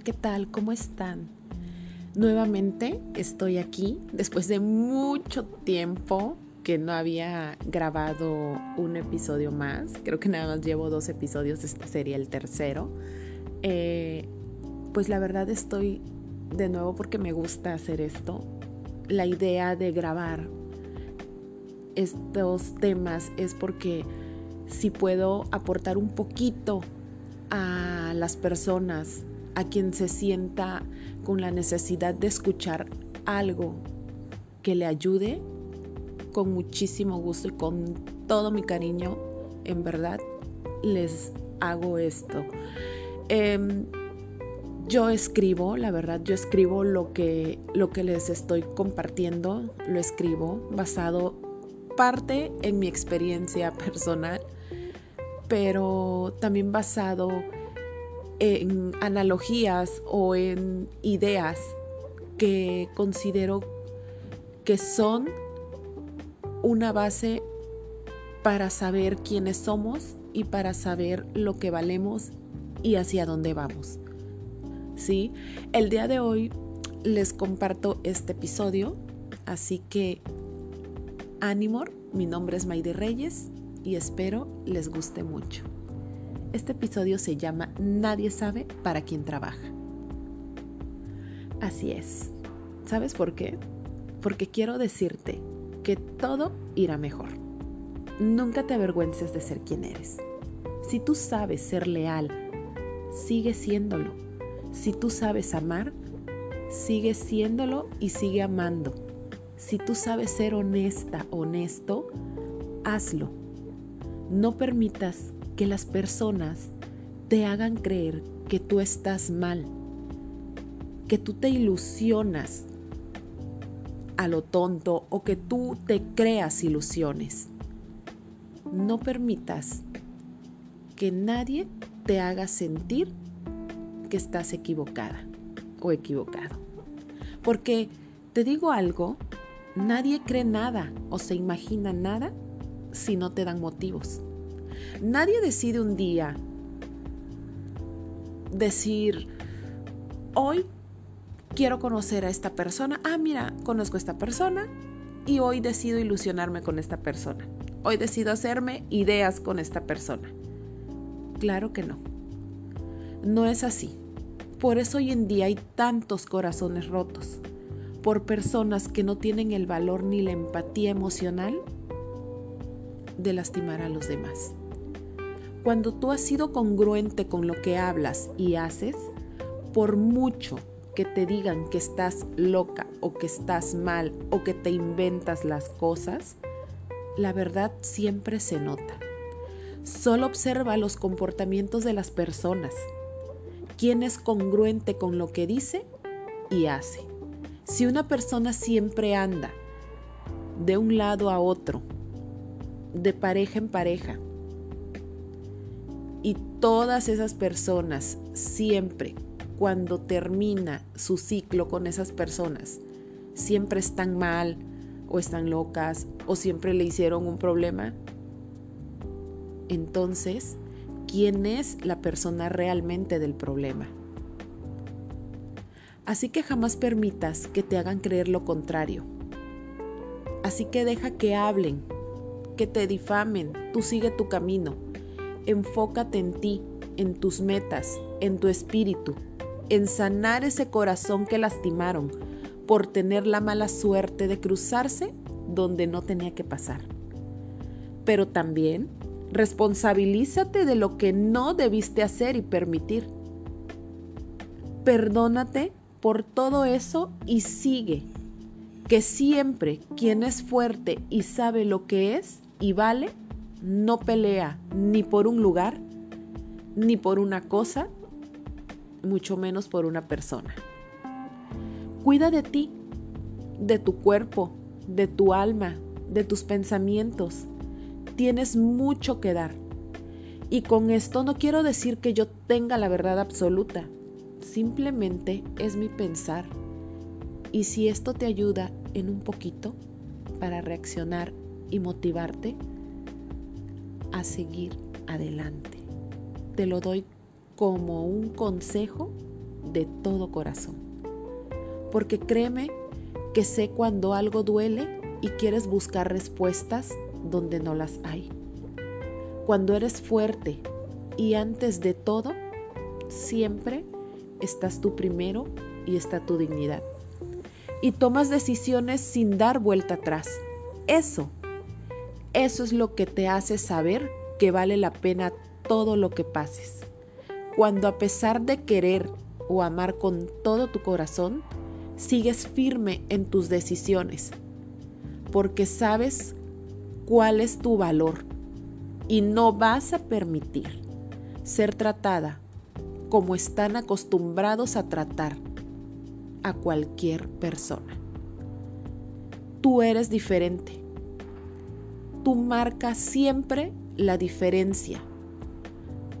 ¿qué tal? ¿Cómo están? Nuevamente estoy aquí después de mucho tiempo que no había grabado un episodio más. Creo que nada más llevo dos episodios, este sería el tercero. Eh, pues la verdad estoy de nuevo porque me gusta hacer esto. La idea de grabar estos temas es porque si puedo aportar un poquito a las personas, a quien se sienta con la necesidad de escuchar algo que le ayude, con muchísimo gusto y con todo mi cariño, en verdad, les hago esto. Em, yo escribo, la verdad, yo escribo lo que, lo que les estoy compartiendo, lo escribo basado parte en mi experiencia personal pero también basado en analogías o en ideas que considero que son una base para saber quiénes somos y para saber lo que valemos y hacia dónde vamos. ¿Sí? El día de hoy les comparto este episodio, así que ánimo, mi nombre es Maide Reyes y espero les guste mucho. Este episodio se llama Nadie sabe para quién trabaja. Así es. ¿Sabes por qué? Porque quiero decirte que todo irá mejor. Nunca te avergüences de ser quien eres. Si tú sabes ser leal, sigue siéndolo. Si tú sabes amar, sigue siéndolo y sigue amando. Si tú sabes ser honesta, honesto, hazlo no permitas que las personas te hagan creer que tú estás mal, que tú te ilusionas a lo tonto o que tú te creas ilusiones. No permitas que nadie te haga sentir que estás equivocada o equivocado. Porque te digo algo, nadie cree nada o se imagina nada si no te dan motivos. Nadie decide un día decir, hoy quiero conocer a esta persona. Ah, mira, conozco a esta persona y hoy decido ilusionarme con esta persona. Hoy decido hacerme ideas con esta persona. Claro que no. No es así. Por eso hoy en día hay tantos corazones rotos. Por personas que no tienen el valor ni la empatía emocional de lastimar a los demás. Cuando tú has sido congruente con lo que hablas y haces, por mucho que te digan que estás loca o que estás mal o que te inventas las cosas, la verdad siempre se nota. Solo observa los comportamientos de las personas. Quién es congruente con lo que dice y hace. Si una persona siempre anda de un lado a otro de pareja en pareja. Y todas esas personas siempre, cuando termina su ciclo con esas personas, siempre están mal o están locas o siempre le hicieron un problema. Entonces, ¿quién es la persona realmente del problema? Así que jamás permitas que te hagan creer lo contrario. Así que deja que hablen que te difamen, tú sigue tu camino. Enfócate en ti, en tus metas, en tu espíritu, en sanar ese corazón que lastimaron por tener la mala suerte de cruzarse donde no tenía que pasar. Pero también responsabilízate de lo que no debiste hacer y permitir. Perdónate por todo eso y sigue. Que siempre quien es fuerte y sabe lo que es, y vale no pelea ni por un lugar, ni por una cosa, mucho menos por una persona. Cuida de ti, de tu cuerpo, de tu alma, de tus pensamientos. Tienes mucho que dar. Y con esto no quiero decir que yo tenga la verdad absoluta. Simplemente es mi pensar. Y si esto te ayuda en un poquito para reaccionar y motivarte a seguir adelante. Te lo doy como un consejo de todo corazón. Porque créeme que sé cuando algo duele y quieres buscar respuestas donde no las hay. Cuando eres fuerte y antes de todo, siempre estás tú primero y está tu dignidad. Y tomas decisiones sin dar vuelta atrás. Eso, eso es lo que te hace saber que vale la pena todo lo que pases. Cuando a pesar de querer o amar con todo tu corazón, sigues firme en tus decisiones, porque sabes cuál es tu valor y no vas a permitir ser tratada como están acostumbrados a tratar a cualquier persona. Tú eres diferente. Tú marcas siempre la diferencia.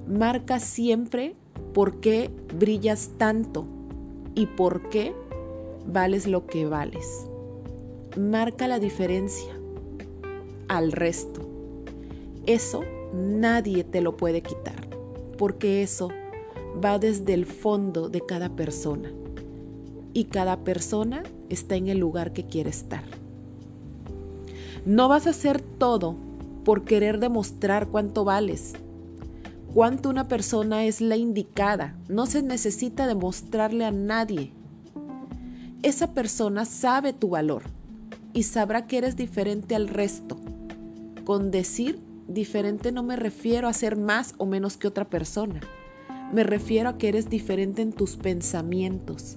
Marca siempre por qué brillas tanto y por qué vales lo que vales. Marca la diferencia al resto. Eso nadie te lo puede quitar, porque eso va desde el fondo de cada persona y cada persona está en el lugar que quiere estar. No vas a hacer todo por querer demostrar cuánto vales, cuánto una persona es la indicada. No se necesita demostrarle a nadie. Esa persona sabe tu valor y sabrá que eres diferente al resto. Con decir diferente no me refiero a ser más o menos que otra persona. Me refiero a que eres diferente en tus pensamientos.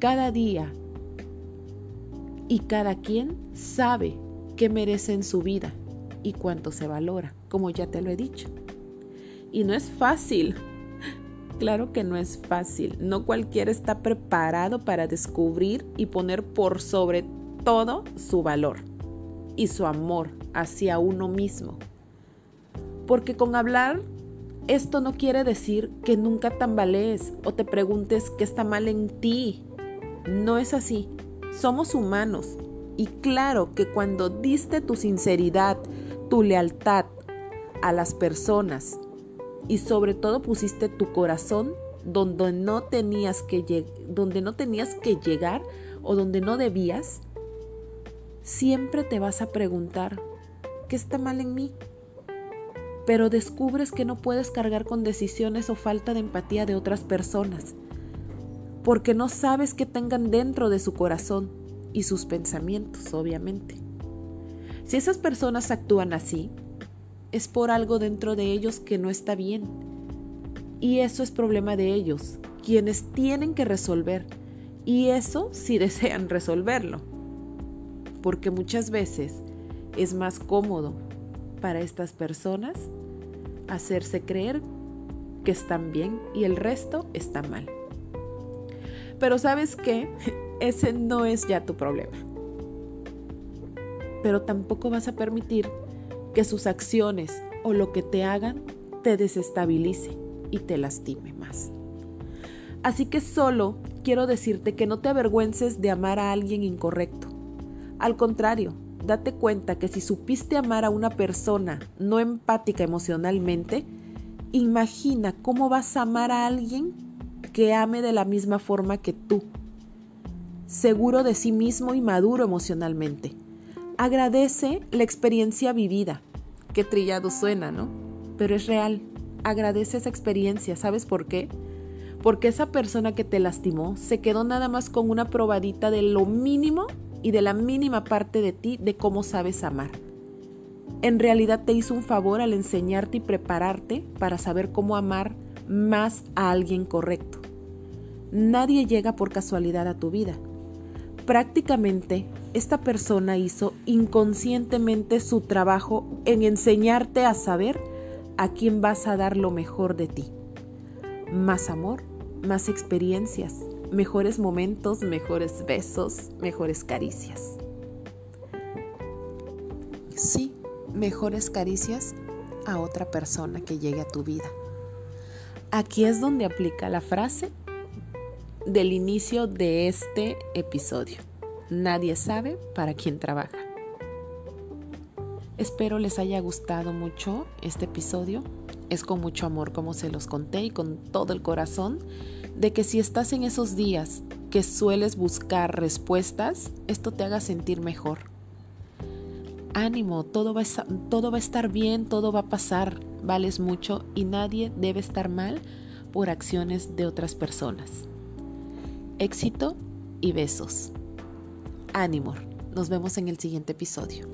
Cada día y cada quien sabe qué merece en su vida y cuánto se valora, como ya te lo he dicho. Y no es fácil. Claro que no es fácil. No cualquiera está preparado para descubrir y poner por sobre todo su valor y su amor hacia uno mismo. Porque con hablar esto no quiere decir que nunca tambalees o te preguntes qué está mal en ti. No es así. Somos humanos. Y claro que cuando diste tu sinceridad, tu lealtad a las personas y sobre todo pusiste tu corazón donde no tenías que, donde no tenías que llegar o donde no debías, siempre te vas a preguntar, ¿qué está mal en mí? Pero descubres que no puedes cargar con decisiones o falta de empatía de otras personas, porque no sabes qué tengan dentro de su corazón y sus pensamientos, obviamente. Si esas personas actúan así, es por algo dentro de ellos que no está bien. Y eso es problema de ellos, quienes tienen que resolver. Y eso si desean resolverlo. Porque muchas veces es más cómodo para estas personas hacerse creer que están bien y el resto está mal. Pero sabes qué, ese no es ya tu problema pero tampoco vas a permitir que sus acciones o lo que te hagan te desestabilice y te lastime más. Así que solo quiero decirte que no te avergüences de amar a alguien incorrecto. Al contrario, date cuenta que si supiste amar a una persona no empática emocionalmente, imagina cómo vas a amar a alguien que ame de la misma forma que tú, seguro de sí mismo y maduro emocionalmente. Agradece la experiencia vivida. Qué trillado suena, ¿no? Pero es real. Agradece esa experiencia. ¿Sabes por qué? Porque esa persona que te lastimó se quedó nada más con una probadita de lo mínimo y de la mínima parte de ti de cómo sabes amar. En realidad te hizo un favor al enseñarte y prepararte para saber cómo amar más a alguien correcto. Nadie llega por casualidad a tu vida. Prácticamente esta persona hizo inconscientemente su trabajo en enseñarte a saber a quién vas a dar lo mejor de ti. Más amor, más experiencias, mejores momentos, mejores besos, mejores caricias. Sí, mejores caricias a otra persona que llegue a tu vida. Aquí es donde aplica la frase del inicio de este episodio. Nadie sabe para quién trabaja. Espero les haya gustado mucho este episodio. Es con mucho amor como se los conté y con todo el corazón de que si estás en esos días que sueles buscar respuestas, esto te haga sentir mejor. Ánimo, todo va, a, todo va a estar bien, todo va a pasar, vales mucho y nadie debe estar mal por acciones de otras personas. Éxito y besos. Ánimo, nos vemos en el siguiente episodio.